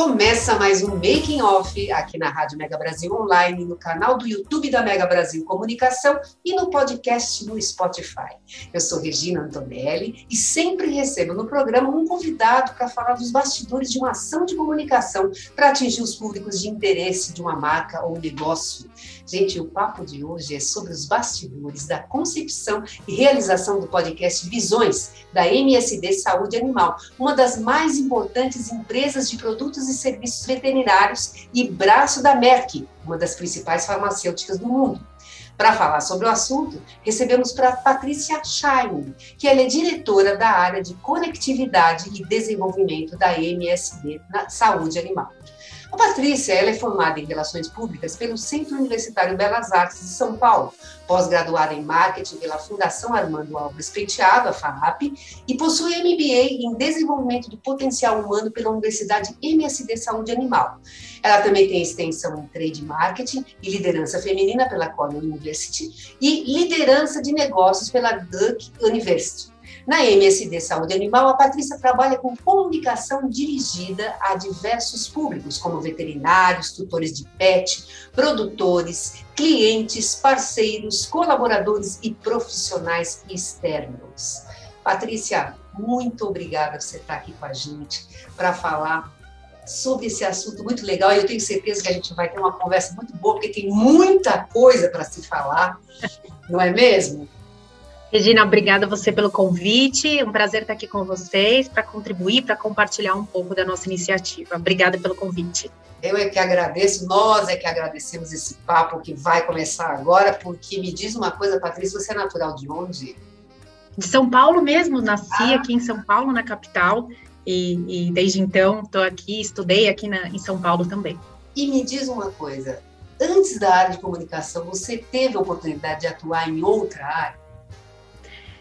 Começa mais um Making Off aqui na Rádio Mega Brasil Online, no canal do YouTube da Mega Brasil Comunicação e no podcast no Spotify. Eu sou Regina Antonelli e sempre recebo no programa um convidado para falar dos bastidores de uma ação de comunicação para atingir os públicos de interesse de uma marca ou negócio. Gente, o papo de hoje é sobre os bastidores da concepção e realização do podcast Visões, da MSD Saúde Animal, uma das mais importantes empresas de produtos e serviços veterinários e braço da Merck, uma das principais farmacêuticas do mundo. Para falar sobre o assunto, recebemos para Patrícia Schein, que ela é diretora da área de conectividade e desenvolvimento da MSD na Saúde Animal. A Patrícia ela é formada em Relações Públicas pelo Centro Universitário Belas Artes de São Paulo, pós-graduada em Marketing pela Fundação Armando Alves Penteado, a FAAP, e possui MBA em Desenvolvimento do Potencial Humano pela Universidade MSD Saúde Animal. Ela também tem extensão em Trade Marketing e Liderança Feminina pela Cornell University e Liderança de Negócios pela Duke University. Na MSD Saúde Animal, a Patrícia trabalha com comunicação dirigida a diversos públicos, como veterinários, tutores de pet, produtores, clientes, parceiros, colaboradores e profissionais externos. Patrícia, muito obrigada por você estar aqui com a gente para falar sobre esse assunto muito legal. Eu tenho certeza que a gente vai ter uma conversa muito boa, porque tem muita coisa para se falar, não é mesmo? Regina, obrigada você pelo convite. Um prazer estar aqui com vocês para contribuir, para compartilhar um pouco da nossa iniciativa. Obrigada pelo convite. Eu é que agradeço, nós é que agradecemos esse papo que vai começar agora, porque me diz uma coisa, Patrícia, você é natural de onde? De São Paulo mesmo, nasci ah. aqui em São Paulo, na capital, e, e desde então estou aqui, estudei aqui na, em São Paulo também. E me diz uma coisa, antes da área de comunicação, você teve a oportunidade de atuar em outra área?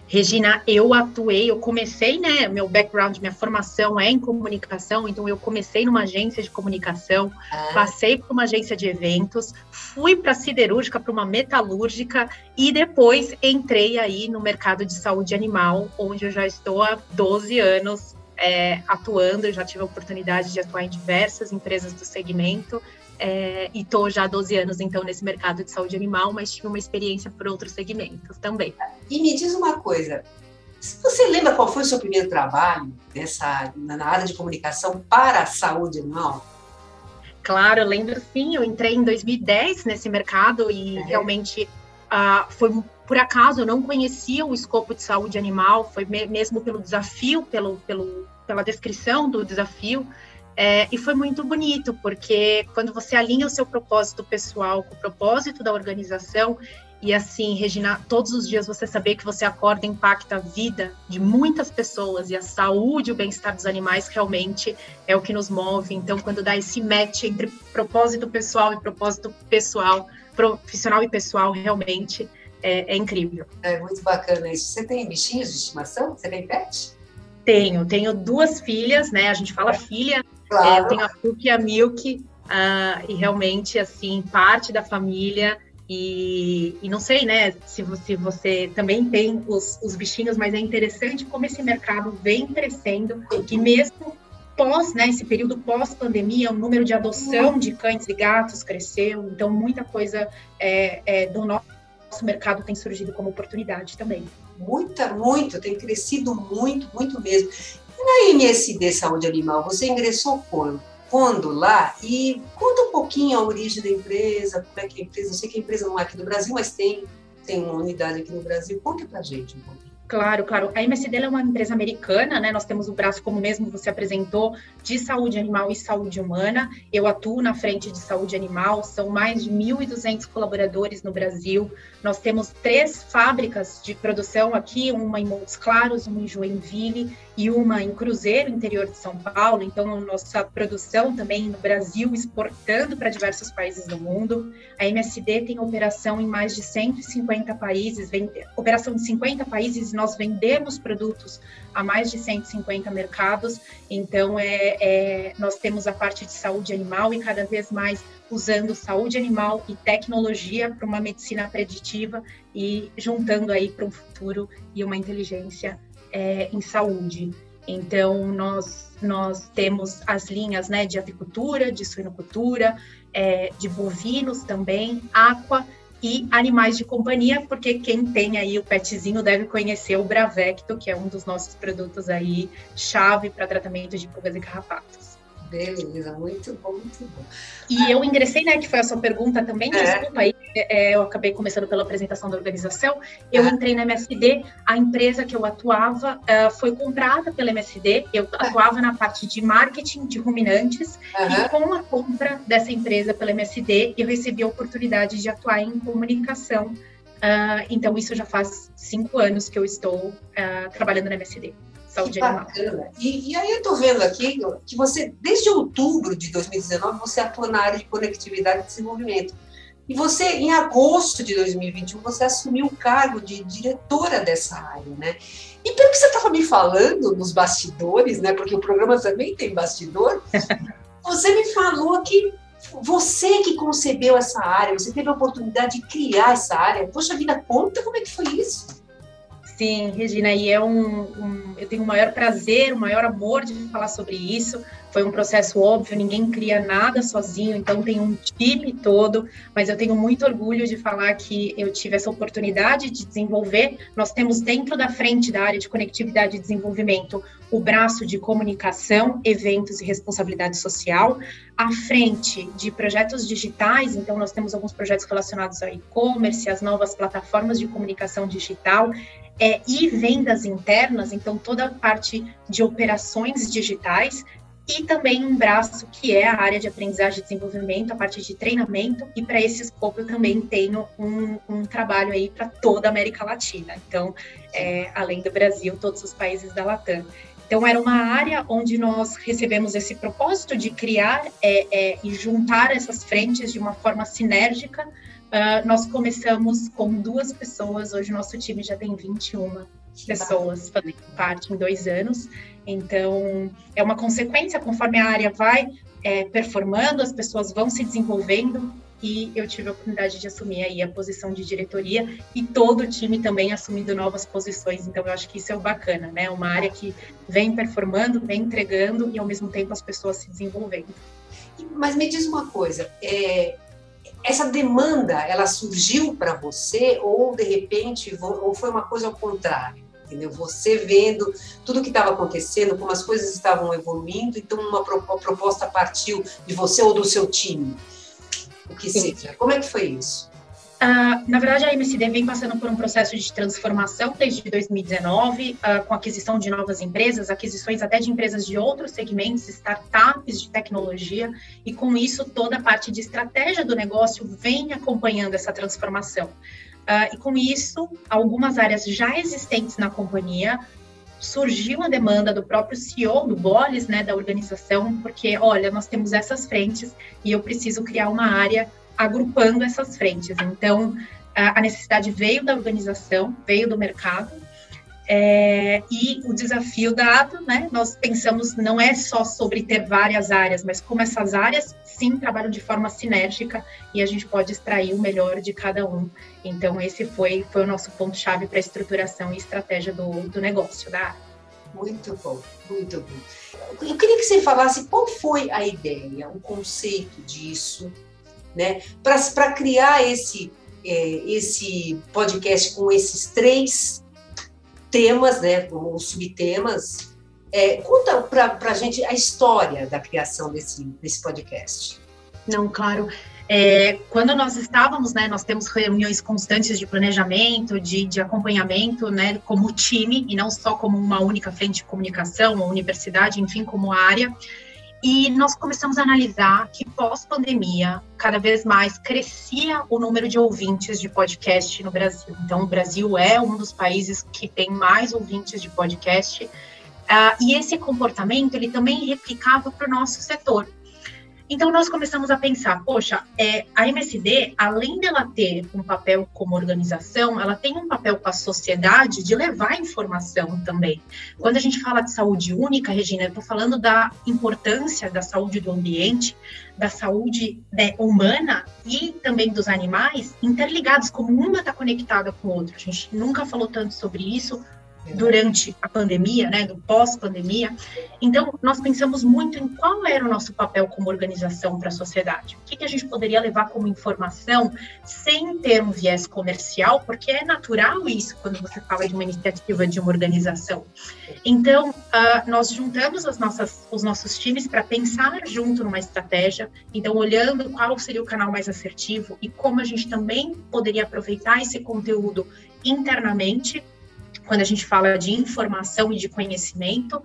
Regina, eu atuei, eu comecei, né? Meu background, minha formação é em comunicação, então eu comecei numa agência de comunicação, ah. passei por uma agência de eventos, fui para siderúrgica, para uma metalúrgica e depois entrei aí no mercado de saúde animal, onde eu já estou há 12 anos é, atuando, eu já tive a oportunidade de atuar em diversas empresas do segmento, é, e estou já há 12 anos, então, nesse mercado de saúde animal, mas tive uma experiência por outros segmentos também. E me diz uma coisa, você lembra qual foi o seu primeiro trabalho dessa, na área de comunicação para a saúde animal? Claro, eu lembro sim, eu entrei em 2010 nesse mercado e é. realmente uh, foi por acaso, eu não conhecia o escopo de saúde animal, foi mesmo pelo desafio, pelo, pelo, pela descrição do desafio, é, e foi muito bonito, porque quando você alinha o seu propósito pessoal com o propósito da organização, e assim, Regina, todos os dias você saber que você acorda impacta a vida de muitas pessoas e a saúde e o bem-estar dos animais realmente é o que nos move. Então, quando dá esse match entre propósito pessoal e propósito pessoal, profissional e pessoal, realmente é, é incrível. É muito bacana isso. Você tem bichinhos de estimação? Você tem pet? Tenho, tenho duas filhas, né? A gente fala filha, Claro. É, eu tenho a e a Milk, uh, e realmente, assim, parte da família. E, e, não sei, né, se você, você também tem os, os bichinhos, mas é interessante como esse mercado vem crescendo e mesmo pós, né, esse período pós-pandemia, o número de adoção de cães e gatos cresceu, então muita coisa é, é, do nosso mercado tem surgido como oportunidade também. Muita, muito, tem crescido muito, muito mesmo. Na MSD Saúde Animal, você ingressou quando? Quando lá? E conta um pouquinho a origem da empresa, como é que a empresa, eu sei que a empresa não é aqui no Brasil, mas tem, tem uma unidade aqui no Brasil. Conta pra gente um pouquinho. Claro, claro. A MSD é uma empresa americana, né? Nós temos o braço, como mesmo você apresentou, de saúde animal e saúde humana. Eu atuo na frente de saúde animal, são mais de 1.200 colaboradores no Brasil. Nós temos três fábricas de produção aqui, uma em Montes Claros, uma em Joinville e uma em Cruzeiro, interior de São Paulo. Então, nossa produção também no Brasil, exportando para diversos países do mundo. A MSD tem operação em mais de 150 países, vem, operação em 50 países nós vendemos produtos a mais de 150 mercados, então é, é, nós temos a parte de saúde animal e cada vez mais usando saúde animal e tecnologia para uma medicina preditiva e juntando aí para um futuro e uma inteligência é, em saúde. Então, nós, nós temos as linhas né, de avicultura, de suinocultura, é, de bovinos também, aqua e animais de companhia, porque quem tem aí o petzinho deve conhecer o Bravecto, que é um dos nossos produtos aí chave para tratamento de pulgas e carrapatos. Beleza, muito bom, muito bom. E eu ingressei, né, que foi a sua pergunta também, é. desculpa aí, é, eu acabei começando pela apresentação da organização. Eu é. entrei na MSD, a empresa que eu atuava uh, foi comprada pela MSD, eu é. atuava na parte de marketing de ruminantes, e com a compra dessa empresa pela MSD, eu recebi a oportunidade de atuar em comunicação. Uh, então, isso já faz cinco anos que eu estou uh, trabalhando na MSD saúde animal. E, e, aí eu tô vendo aqui que você, desde outubro de 2019, você atua na área de conectividade e desenvolvimento. E você, em agosto de 2021, você assumiu o cargo de diretora dessa área, né? E pelo que você estava me falando nos bastidores, né? Porque o programa também tem bastidor. você me falou que você que concebeu essa área, você teve a oportunidade de criar essa área. Poxa vida, conta como é que foi isso. Sim, Regina, e é um, um, eu tenho o maior prazer, o maior amor de falar sobre isso. Foi um processo óbvio, ninguém cria nada sozinho, então tem um time todo, mas eu tenho muito orgulho de falar que eu tive essa oportunidade de desenvolver. Nós temos dentro da frente da área de conectividade e desenvolvimento o braço de comunicação, eventos e responsabilidade social, à frente de projetos digitais, então nós temos alguns projetos relacionados ao e-commerce, às novas plataformas de comunicação digital, é, e vendas internas, então toda a parte de operações digitais, e também um braço que é a área de aprendizagem e desenvolvimento, a parte de treinamento, e para esse escopo eu também tenho um, um trabalho aí para toda a América Latina, então, é, além do Brasil, todos os países da Latam. Então, era uma área onde nós recebemos esse propósito de criar é, é, e juntar essas frentes de uma forma sinérgica Uh, nós começamos com duas pessoas, hoje nosso time já tem 21 pessoas fazendo parte em dois anos. Então, é uma consequência, conforme a área vai é, performando, as pessoas vão se desenvolvendo e eu tive a oportunidade de assumir aí a posição de diretoria e todo o time também assumindo novas posições. Então, eu acho que isso é o bacana, né? Uma área que vem performando, vem entregando e, ao mesmo tempo, as pessoas se desenvolvendo. Mas me diz uma coisa, é, essa demanda ela surgiu para você ou de repente ou foi uma coisa ao contrário entendeu? Você vendo tudo que estava acontecendo como as coisas estavam evoluindo então uma proposta partiu de você ou do seu time. O que seja. Como é que foi isso Uh, na verdade, a MSD vem passando por um processo de transformação desde 2019, uh, ah, com aquisição de novas empresas, aquisições até de empresas de outros segmentos, startups de tecnologia, e com isso toda a parte de estratégia do negócio vem acompanhando essa transformação. Uh, e com isso, algumas áreas já existentes na companhia surgiu a demanda do próprio CEO, do Bolis, né, da organização, porque, olha, nós temos essas frentes e eu preciso criar uma área agrupando essas frentes. Então, a necessidade veio da organização, veio do mercado, é, e o desafio dado, né, nós pensamos não é só sobre ter várias áreas, mas como essas áreas sim trabalham de forma sinérgica e a gente pode extrair o melhor de cada um. Então esse foi, foi o nosso ponto chave para a estruturação e estratégia do, do negócio da área. Muito bom, muito bom. Eu queria que você falasse qual foi a ideia, o conceito disso, né? Para criar esse, é, esse podcast com esses três temas, né? Ou subtemas. É, conta para a gente a história da criação desse, desse podcast. Não, claro. É, quando nós estávamos, né, nós temos reuniões constantes de planejamento, de, de acompanhamento, né, como time, e não só como uma única frente de comunicação, uma universidade, enfim, como área. E nós começamos a analisar que pós-pandemia, cada vez mais crescia o número de ouvintes de podcast no Brasil. Então, o Brasil é um dos países que tem mais ouvintes de podcast. Uh, e esse comportamento ele também replicava para o nosso setor. Então, nós começamos a pensar, poxa, é, a MSD, além dela ter um papel como organização, ela tem um papel com a sociedade de levar informação também. Quando a gente fala de saúde única, Regina, eu estou falando da importância da saúde do ambiente, da saúde né, humana e também dos animais interligados, como uma está conectada com a outra. A gente nunca falou tanto sobre isso, durante a pandemia, né, do pós-pandemia. Então, nós pensamos muito em qual era o nosso papel como organização para a sociedade. O que, que, a gente poderia levar como informação sem ter um viés comercial, porque é natural isso quando você fala de uma iniciativa de uma organização. Então, uh, nós juntamos as nossas, os nossos times para pensar junto numa estratégia, então, olhando qual seria o canal mais assertivo e como a gente também poderia aproveitar esse conteúdo internamente quando a gente fala de informação e de conhecimento.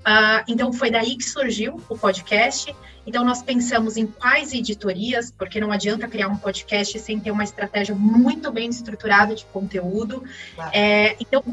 Uh, então, foi daí que surgiu o podcast. Então, nós pensamos em quais editorias, porque não adianta criar um podcast sem ter uma estratégia muito bem estruturada de conteúdo. Claro. É, então,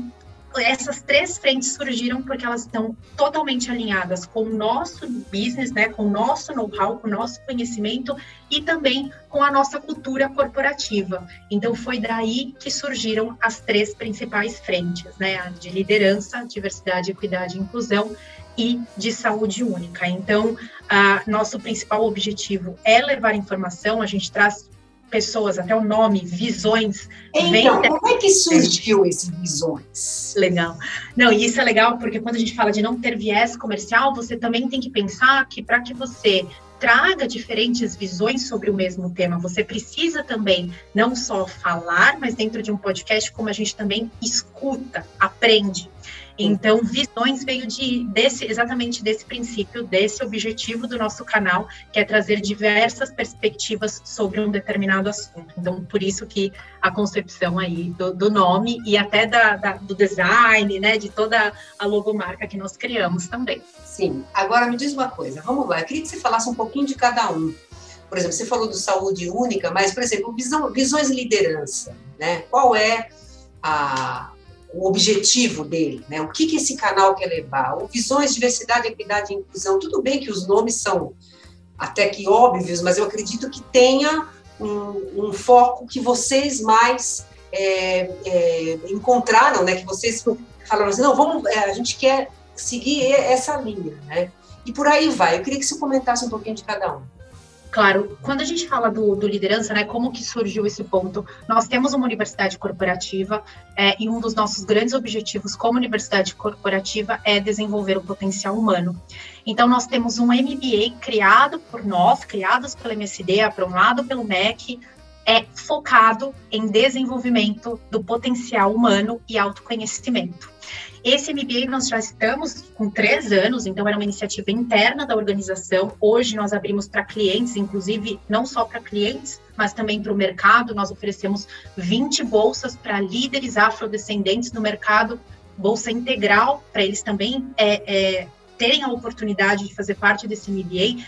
essas três frentes surgiram porque elas estão totalmente alinhadas com o nosso business, né, com o nosso know-how, com o nosso conhecimento e também com a nossa cultura corporativa. Então foi daí que surgiram as três principais frentes, né, a de liderança, diversidade, equidade e inclusão e de saúde única. Então, a, nosso principal objetivo é levar informação, a gente traz pessoas, até o nome, visões. Então, como é que surgiu esse visões? Legal. Não, e isso é legal porque quando a gente fala de não ter viés comercial, você também tem que pensar que para que você traga diferentes visões sobre o mesmo tema, você precisa também não só falar, mas dentro de um podcast, como a gente também escuta, aprende. Então, Visões veio de desse exatamente desse princípio, desse objetivo do nosso canal, que é trazer diversas perspectivas sobre um determinado assunto. Então, por isso que a concepção aí do, do nome e até da, da, do design, né, de toda a logomarca que nós criamos também. Sim. Agora me diz uma coisa, vamos lá. Eu queria que você falasse um pouquinho de cada um. Por exemplo, você falou do saúde única, mas, por exemplo, visão, visões liderança, né? Qual é a, o objetivo dele, né? O que, que esse canal quer levar? O Visões, Diversidade, Equidade e Inclusão. Tudo bem que os nomes são até que óbvios, mas eu acredito que tenha um, um foco que vocês mais é, é, encontraram, né? Que vocês falaram assim, não, vamos, é, a gente quer seguir essa linha, né? E por aí vai. Eu queria que você comentasse um pouquinho de cada um. Claro, quando a gente fala do, do, liderança, né, como que surgiu esse ponto? Nós temos uma universidade corporativa é, e um dos nossos grandes objetivos como universidade corporativa é desenvolver o potencial humano. Então, nós temos um MBA criado por nós, criados pela MSD, aprovado pelo MEC, é focado em desenvolvimento do potencial humano e autoconhecimento. Esse MBA nós já estamos com três anos, então era uma iniciativa interna da organização. Hoje nós abrimos para clientes, inclusive não só para clientes, mas também para o mercado. Nós oferecemos 20 bolsas para líderes afrodescendentes no mercado, bolsa integral, para eles também é, é, terem a oportunidade de fazer parte desse MBA.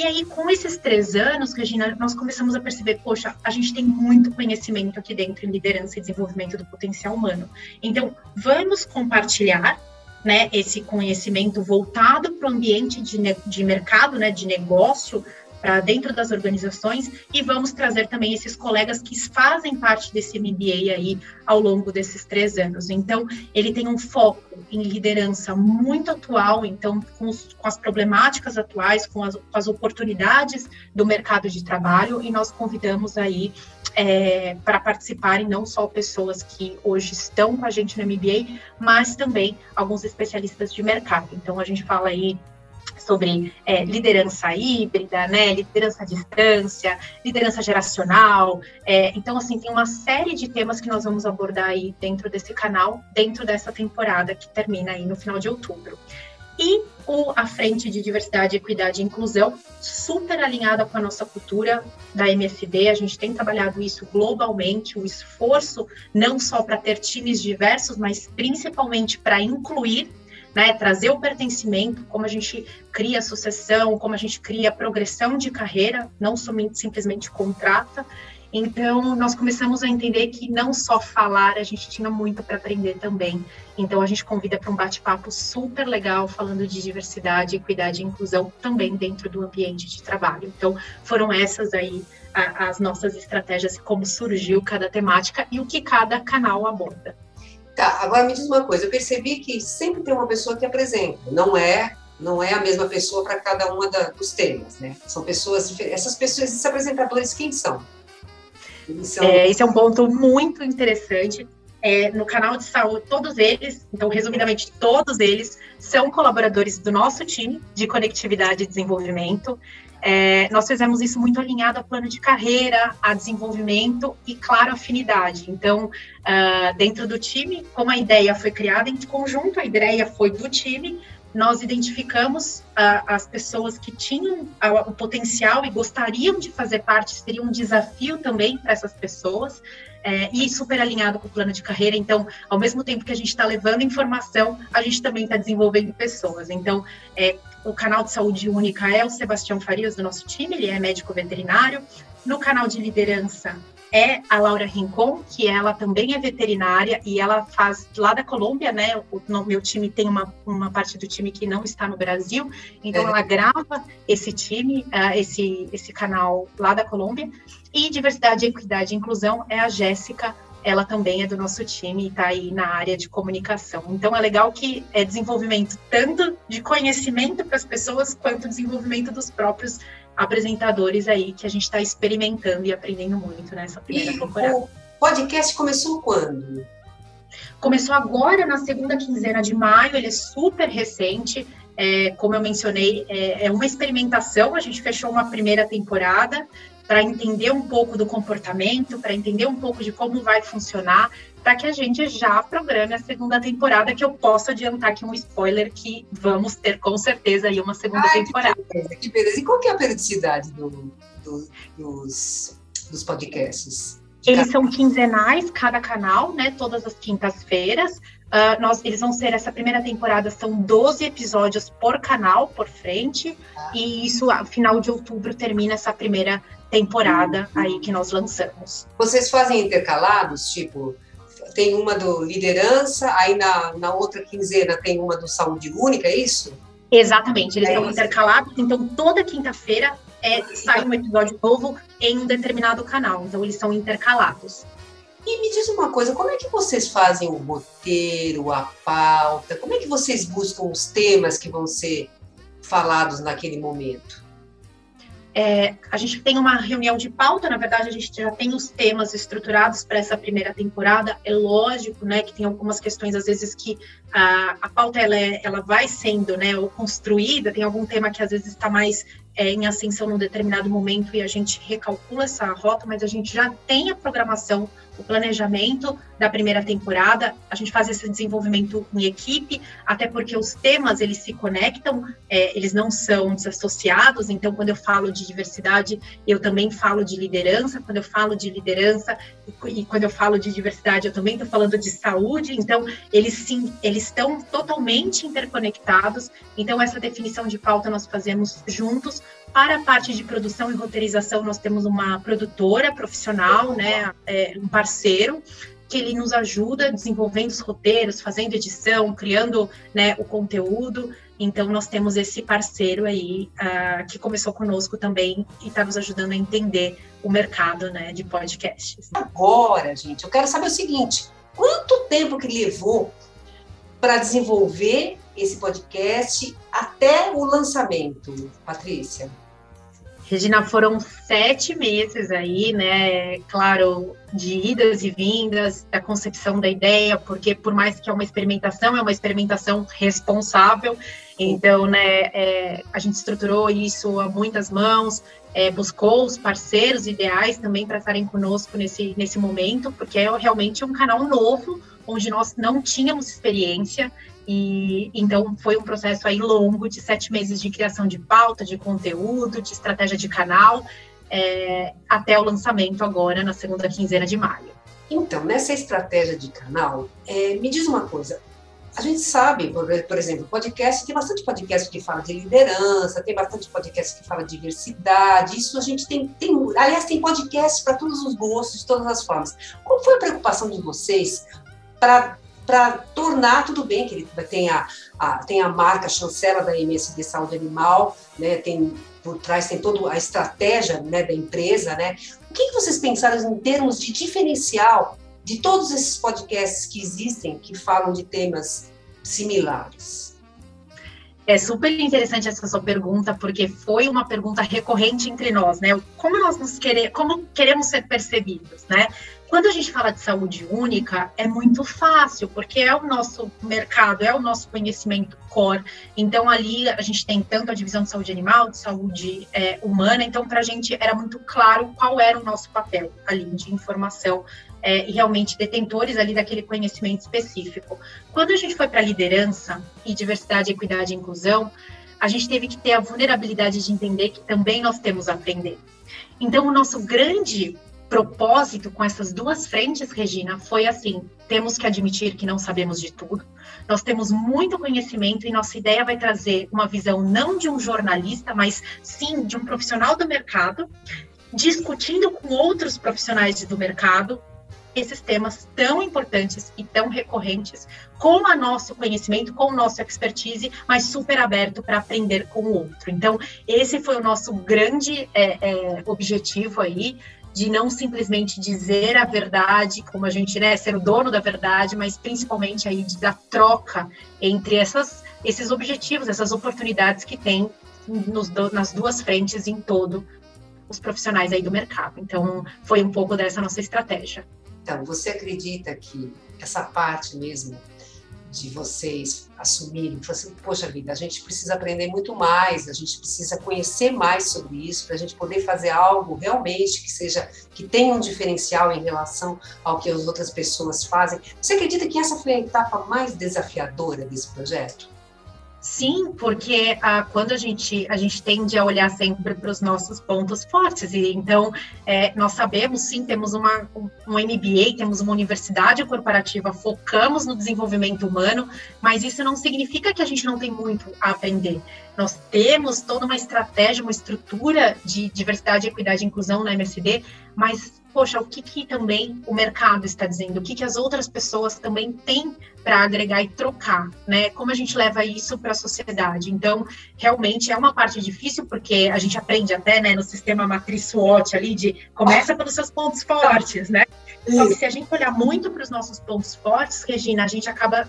E aí, com esses três anos, Regina, nós começamos a perceber, poxa, a gente tem muito conhecimento aqui dentro em liderança e desenvolvimento do potencial humano. Então, vamos compartilhar né, esse conhecimento voltado para o ambiente de, de mercado, né, de negócio, para dentro das organizações e vamos trazer também esses colegas que fazem parte desse MBA aí ao longo desses três anos. Então, ele tem um foco em liderança muito atual, então, com, os, com as problemáticas atuais, com as, com as, oportunidades do mercado de trabalho, e nós convidamos aí é, para participarem não só pessoas que hoje estão com a gente no MBA, mas também alguns especialistas de mercado. Então, a gente fala aí sobre é, liderança híbrida, né, liderança à distância, liderança geracional. É, então, assim, tem uma série de temas que nós vamos abordar aí dentro desse canal, dentro dessa temporada que termina aí no final de outubro. E o, a frente de diversidade, equidade e inclusão, super alinhada com a nossa cultura da MFD. A gente tem trabalhado isso globalmente, o esforço não só para ter times diversos, mas principalmente para incluir né, trazer o pertencimento, como a gente cria sucessão, como a gente cria progressão de carreira, não somente simplesmente contrata. Então, nós começamos a entender que não só falar, a gente tinha muito para aprender também. Então, a gente convida para um bate-papo super legal, falando de diversidade, equidade e inclusão também dentro do ambiente de trabalho. Então, foram essas aí a, as nossas estratégias, como surgiu cada temática e o que cada canal aborda. Tá, agora me diz uma coisa, eu percebi que sempre tem uma pessoa que apresenta, não é não é a mesma pessoa para cada uma dos temas, né? São pessoas diferentes. Essas pessoas, esses apresentadores, quem são? são... É, esse é um ponto muito interessante. É, no canal de saúde, todos eles, então, resumidamente, todos eles são colaboradores do nosso time de conectividade e desenvolvimento. É, nós fizemos isso muito alinhado a plano de carreira, a desenvolvimento e, claro, afinidade. Então, uh, dentro do time, como a ideia foi criada em conjunto, a ideia foi do time, nós identificamos uh, as pessoas que tinham uh, o potencial e gostariam de fazer parte, seria um desafio também para essas pessoas, é, e super alinhado com o plano de carreira. Então, ao mesmo tempo que a gente está levando informação, a gente também está desenvolvendo pessoas. Então, é, o canal de saúde única é o Sebastião Farias, do nosso time, ele é médico veterinário. No canal de liderança é a Laura Rincon, que ela também é veterinária e ela faz lá da Colômbia, né? O, no meu time tem uma, uma parte do time que não está no Brasil, então é. ela grava esse time, uh, esse, esse canal lá da Colômbia. E diversidade, equidade e inclusão é a Jéssica ela também é do nosso time e está aí na área de comunicação. Então é legal que é desenvolvimento tanto de conhecimento para as pessoas quanto desenvolvimento dos próprios apresentadores aí que a gente está experimentando e aprendendo muito nessa primeira e temporada. O podcast começou quando? Começou agora na segunda quinzena de maio, ele é super recente. É, como eu mencionei, é, é uma experimentação. A gente fechou uma primeira temporada para entender um pouco do comportamento, para entender um pouco de como vai funcionar, para que a gente já programe a segunda temporada, que eu posso adiantar aqui um spoiler que vamos ter com certeza aí uma segunda Ai, temporada. Que beleza, que beleza. E qual que é a periodicidade do, do, dos, dos podcasts? Eles são quinzenais, cada canal, né? Todas as quintas-feiras. Uh, nós, eles vão ser, essa primeira temporada são 12 episódios por canal, por frente, ah. e isso, a final de outubro, termina essa primeira temporada uhum. aí que nós lançamos. Vocês fazem intercalados, tipo, tem uma do liderança, aí na, na outra quinzena tem uma do saúde única, é isso? Exatamente, eles é estão intercalados, então toda quinta-feira é, sai um episódio novo em um determinado canal, então eles são intercalados. E me diz uma coisa, como é que vocês fazem o roteiro, a pauta? Como é que vocês buscam os temas que vão ser falados naquele momento? É, a gente tem uma reunião de pauta, na verdade, a gente já tem os temas estruturados para essa primeira temporada. É lógico, né, que tem algumas questões, às vezes, que a, a pauta ela, é, ela vai sendo né, ou construída, tem algum tema que às vezes está mais é, em ascensão num determinado momento e a gente recalcula essa rota, mas a gente já tem a programação o planejamento da primeira temporada, a gente faz esse desenvolvimento em equipe, até porque os temas eles se conectam, é, eles não são desassociados. Então, quando eu falo de diversidade, eu também falo de liderança. Quando eu falo de liderança e, e quando eu falo de diversidade, eu também estou falando de saúde. Então, eles sim, eles estão totalmente interconectados. Então, essa definição de pauta nós fazemos juntos para a parte de produção e roteirização, nós temos uma produtora profissional, né, é, um parceiro, que ele nos ajuda desenvolvendo os roteiros, fazendo edição, criando né, o conteúdo. Então, nós temos esse parceiro aí uh, que começou conosco também e está nos ajudando a entender o mercado né, de podcasts. Agora, gente, eu quero saber o seguinte: quanto tempo que levou para desenvolver esse podcast até o lançamento, Patrícia? Regina, foram sete meses aí, né? Claro, de idas e vindas, da concepção da ideia, porque por mais que é uma experimentação, é uma experimentação responsável. Então, né, é, a gente estruturou isso a muitas mãos, é, buscou os parceiros ideais também para estarem conosco nesse, nesse momento, porque é realmente um canal novo, onde nós não tínhamos experiência. E então foi um processo aí longo de sete meses de criação de pauta, de conteúdo, de estratégia de canal, é, até o lançamento agora na segunda quinzena de maio. Então, nessa estratégia de canal, é, me diz uma coisa. A gente sabe, por, por, exemplo, podcast, tem bastante podcast que fala de liderança, tem bastante podcast que fala de diversidade, isso a gente tem, tem aliás, tem podcast para todos os gostos, de todas as formas. Qual foi a preocupação de vocês para para tornar tudo bem que ele tem a, a, tem a marca chancela da MSD Saúde Animal, né, tem por trás tem toda a estratégia né, da empresa, né? O que, que vocês pensaram em termos de diferencial de todos esses podcasts que existem que falam de temas similares? É super interessante essa sua pergunta, porque foi uma pergunta recorrente entre nós, né? Como nós nos queremos, como queremos ser percebidos, né? Quando a gente fala de saúde única, é muito fácil, porque é o nosso mercado, é o nosso conhecimento core. Então, ali a gente tem tanto a divisão de saúde animal, de saúde é, humana. Então, para a gente era muito claro qual era o nosso papel ali de informação é, realmente detentores ali daquele conhecimento específico. Quando a gente foi para liderança e diversidade, equidade e inclusão, a gente teve que ter a vulnerabilidade de entender que também nós temos a aprender. Então, o nosso grande propósito com essas duas frentes, Regina, foi assim: temos que admitir que não sabemos de tudo, nós temos muito conhecimento e nossa ideia vai trazer uma visão não de um jornalista, mas sim de um profissional do mercado, discutindo com outros profissionais do mercado esses temas tão importantes e tão recorrentes, com o nosso conhecimento, com o nosso expertise, mas super aberto para aprender com o outro. Então, esse foi o nosso grande é, é, objetivo aí de não simplesmente dizer a verdade, como a gente, né, ser o dono da verdade, mas principalmente aí da troca entre essas, esses objetivos, essas oportunidades que tem nos, nas duas frentes em todo os profissionais aí do mercado. Então, foi um pouco dessa nossa estratégia. Então, você acredita que essa parte mesmo de vocês assumirem, assim, poxa vida, a gente precisa aprender muito mais, a gente precisa conhecer mais sobre isso para a gente poder fazer algo realmente que seja que tenha um diferencial em relação ao que as outras pessoas fazem. Você acredita que essa foi a etapa mais desafiadora desse projeto? Sim, porque ah, quando a gente a gente tende a olhar sempre para os nossos pontos fortes e então é, nós sabemos sim temos uma um MBA temos uma universidade corporativa focamos no desenvolvimento humano, mas isso não significa que a gente não tem muito a aprender. Nós temos toda uma estratégia, uma estrutura de diversidade, equidade e inclusão na MSD, mas poxa, o que, que também o mercado está dizendo, o que, que as outras pessoas também têm para agregar e trocar, né? Como a gente leva isso para a sociedade? Então, realmente é uma parte difícil, porque a gente aprende até né, no sistema matriz SWOT ali, de começa pelos seus pontos fortes, né? Só que se a gente olhar muito para os nossos pontos fortes, Regina, a gente acaba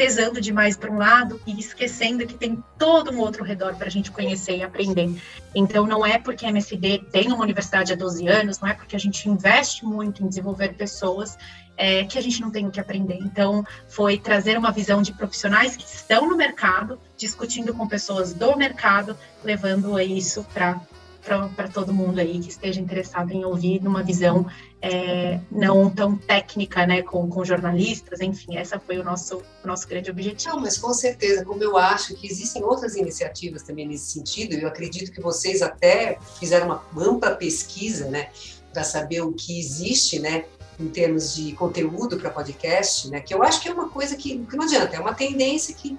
pesando demais para um lado e esquecendo que tem todo um outro redor para a gente conhecer e aprender. Então, não é porque a MSD tem uma universidade há 12 anos, não é porque a gente investe muito em desenvolver pessoas é, que a gente não tem o que aprender. Então, foi trazer uma visão de profissionais que estão no mercado, discutindo com pessoas do mercado, levando isso para para todo mundo aí que esteja interessado em ouvir numa visão é, não tão técnica, né, com, com jornalistas, enfim, essa foi o nosso, o nosso grande objetivo. Não, mas com certeza, como eu acho que existem outras iniciativas também nesse sentido, eu acredito que vocês até fizeram uma ampla pesquisa, né, para saber o que existe, né, em termos de conteúdo para podcast, né, que eu acho que é uma coisa que, que não adianta, é uma tendência que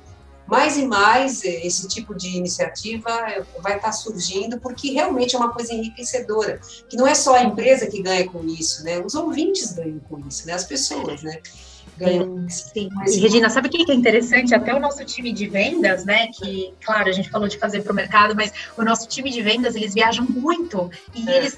mais e mais eh, esse tipo de iniciativa vai estar surgindo, porque realmente é uma coisa enriquecedora, que não é só a empresa que ganha com isso, né? Os ouvintes ganham com isso, né? As pessoas, né? Sim, sim. E, Regina, sabe o que é interessante? Até o nosso time de vendas, né? Que, claro, a gente falou de fazer para o mercado, mas o nosso time de vendas, eles viajam muito e é. eles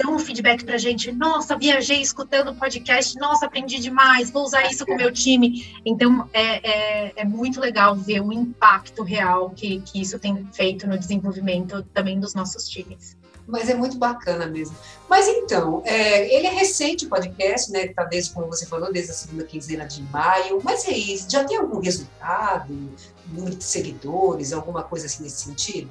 dão um feedback pra gente, nossa, viajei escutando o podcast, nossa, aprendi demais, vou usar isso com o meu time. Então, é, é, é, muito legal ver o impacto real que, que isso tem feito no desenvolvimento também dos nossos times. Mas é muito bacana mesmo. Mas então, é, ele é recente o podcast, né? Tá desde, como você falou, desde a segunda quinzena de maio. Mas é isso, já tem algum resultado? Número de seguidores, alguma coisa assim nesse sentido?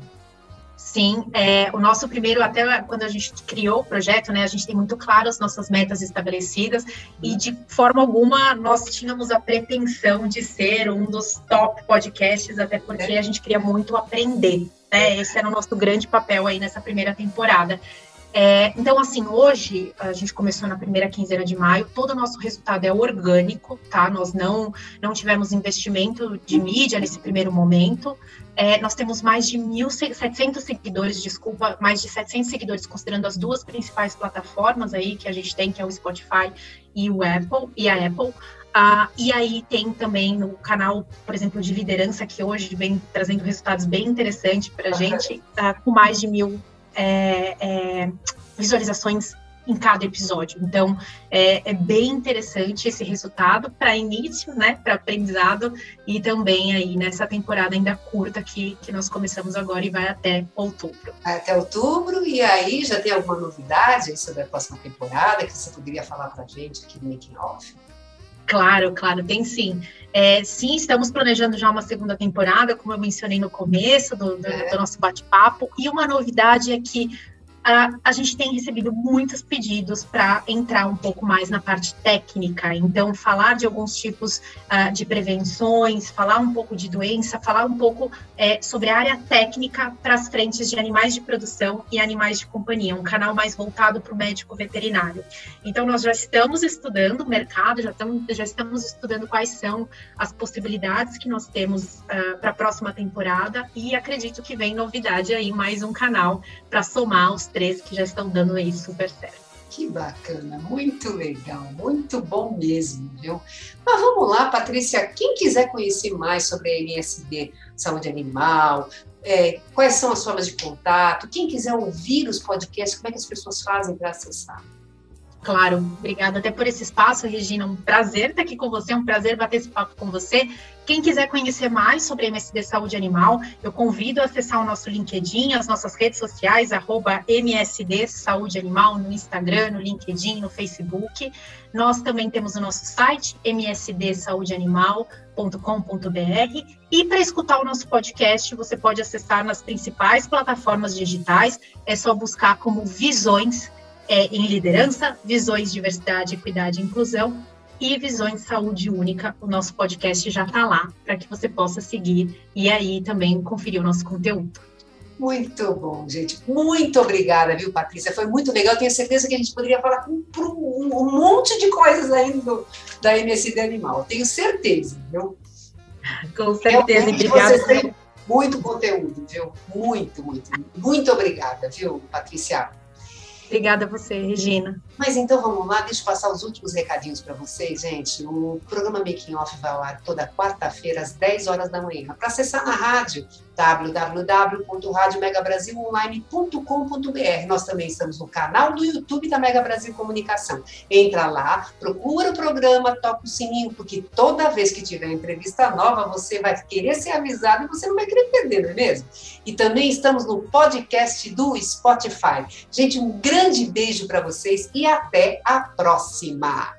Sim, é, o nosso primeiro, até quando a gente criou o projeto, né, a gente tem muito claro as nossas metas estabelecidas e de forma alguma nós tínhamos a pretensão de ser um dos top podcasts, até porque a gente queria muito aprender, né, esse era o nosso grande papel aí nessa primeira temporada. É, então, assim, hoje, a gente começou na primeira quinzena de maio, todo o nosso resultado é orgânico, tá? Nós não, não tivemos investimento de mídia nesse primeiro momento. É, nós temos mais de 1.700 seguidores, desculpa, mais de 700 seguidores, considerando as duas principais plataformas aí que a gente tem, que é o Spotify e o Apple, e a Apple. Ah, e aí tem também no canal, por exemplo, de liderança, que hoje vem trazendo resultados bem interessantes para a gente, ah, com mais de mil é, é, visualizações em cada episódio. Então, é, é bem interessante esse resultado para início, né, para aprendizado e também aí nessa temporada ainda curta que, que nós começamos agora e vai até outubro. Até outubro, e aí já tem alguma novidade sobre a próxima temporada que você poderia falar para a gente aqui no Making Off? Claro, claro, tem sim. É, sim, estamos planejando já uma segunda temporada, como eu mencionei no começo do, do, do nosso bate-papo. E uma novidade é que a, a gente tem recebido muitos pedidos para entrar um pouco mais na parte técnica. Então, falar de alguns tipos uh, de prevenções, falar um pouco de doença, falar um pouco é, sobre a área técnica para as frentes de animais de produção e animais de companhia, um canal mais voltado para o médico veterinário. Então, nós já estamos estudando o mercado, já estamos, já estamos estudando quais são as possibilidades que nós temos uh, para a próxima temporada e acredito que vem novidade aí, mais um canal para somar os três que já estão dando aí super certo. Que bacana, muito legal, muito bom mesmo, viu? Mas vamos lá, Patrícia, quem quiser conhecer mais sobre a MSD Saúde Animal, é, quais são as formas de contato, quem quiser ouvir os podcasts, como é que as pessoas fazem para acessar? Claro, obrigada até por esse espaço, Regina. Um prazer estar aqui com você, um prazer bater esse papo com você. Quem quiser conhecer mais sobre MSD Saúde Animal, eu convido a acessar o nosso LinkedIn, as nossas redes sociais, arroba MSD Saúde Animal, no Instagram, no LinkedIn, no Facebook. Nós também temos o nosso site, msdsaudeanimal.com.br. E para escutar o nosso podcast, você pode acessar nas principais plataformas digitais. É só buscar como Visões é, em liderança, visões, diversidade, equidade e inclusão e visões saúde única. O nosso podcast já está lá para que você possa seguir e aí também conferir o nosso conteúdo. Muito bom, gente. Muito obrigada, viu, Patrícia? Foi muito legal. Tenho certeza que a gente poderia falar com um, um monte de coisas ainda do, da MSD Animal. Tenho certeza, viu? Com certeza. Obrigada. Muito conteúdo, viu? Muito, muito. Muito obrigada, viu, Patrícia? Obrigada a você, Regina. Mas então vamos lá, deixa eu passar os últimos recadinhos para vocês, gente. O programa Making Off vai ao ar toda quarta-feira, às 10 horas da manhã. Para acessar na rádio, www.radiomegabrasilonline.com.br. Nós também estamos no canal do YouTube da Mega Brasil Comunicação. Entra lá, procura o programa, toca o sininho, porque toda vez que tiver entrevista nova, você vai querer ser avisado e você não vai querer perder, não é mesmo? E também estamos no podcast do Spotify. Gente, um grande beijo para vocês e até a próxima!